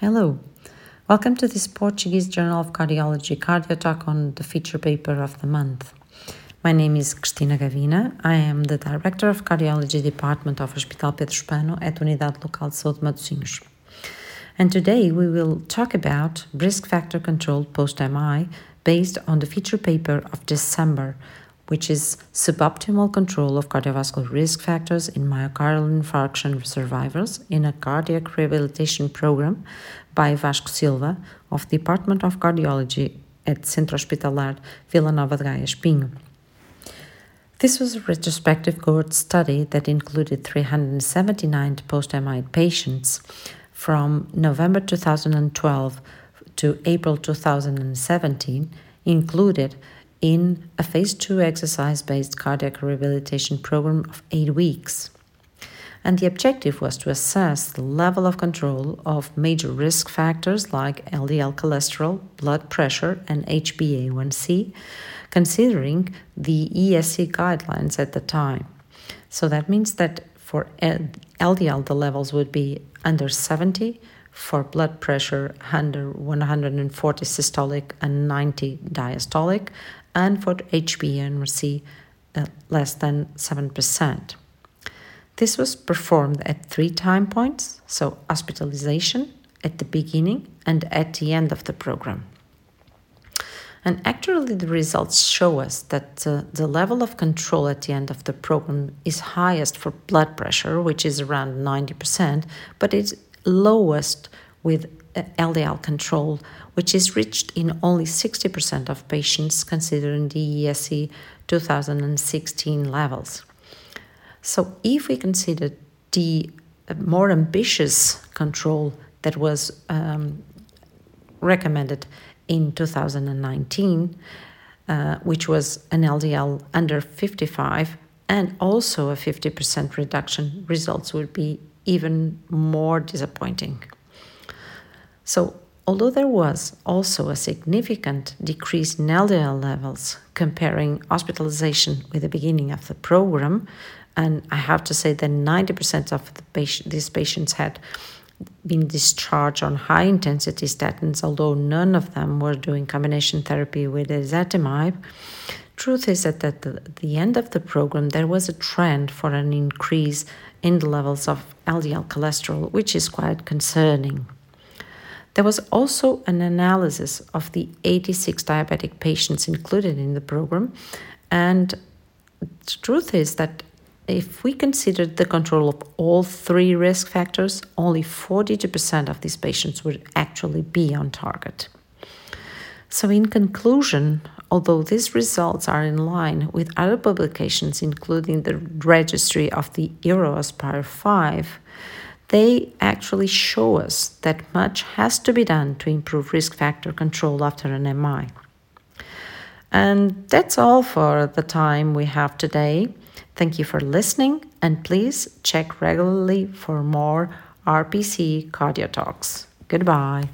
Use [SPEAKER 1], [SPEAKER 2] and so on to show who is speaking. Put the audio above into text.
[SPEAKER 1] Hello. Welcome to this Portuguese Journal of Cardiology cardio talk on the feature paper of the month. My name is Cristina Gavina. I am the Director of Cardiology Department of Hospital Pedro Hispano at Unidade Local de Saúde Matosinhos. And today we will talk about risk factor control post MI based on the feature paper of December, which is suboptimal control of cardiovascular risk factors in myocardial infarction survivors in a cardiac rehabilitation program by Vasco Silva of Department of Cardiology at Centro Hospitalar Vila Nova de Gaia Espinho. This was a retrospective cohort study that included 379 post-MI patients from November 2012 to April 2017, included in a phase 2 exercise based cardiac rehabilitation program of 8 weeks. And the objective was to assess the level of control of major risk factors like LDL cholesterol, blood pressure, and HbA1c, considering the ESC guidelines at the time. So that means that for LDL, the levels would be under 70, for blood pressure under 140 systolic and 90 diastolic, and for HbA1c uh, less than 7%. This was performed at three time points, so hospitalization at the beginning and at the end of the program. And actually, the results show us that uh, the level of control at the end of the program is highest for blood pressure, which is around 90%, but it's lowest with LDL control, which is reached in only 60% of patients considering the ESC 2016 levels. So, if we consider the more ambitious control that was um, recommended in 2019, uh, which was an LDL under 55 and also a 50% reduction, results would be even more disappointing. So, although there was also a significant decrease in LDL levels comparing hospitalization with the beginning of the program, and I have to say that 90% of the patient, these patients had been discharged on high intensity statins, although none of them were doing combination therapy with ezetimibe. Truth is that at the, end of the program, there was a trend for an increase in the levels of LDL cholesterol, which is quite concerning. There was also an analysis of the 86 diabetic patients included in the program, and the truth is that if we considered the control of all three risk factors, only 42% of these patients would actually be on target. So, in conclusion, although these results are in line with other publications, including the registry of the EuroAspire 5, they actually show us that much has to be done to improve risk factor control after an MI. And that's all for the time we have today. Thank you for listening, and please check regularly for more RPC cardio talks. Goodbye.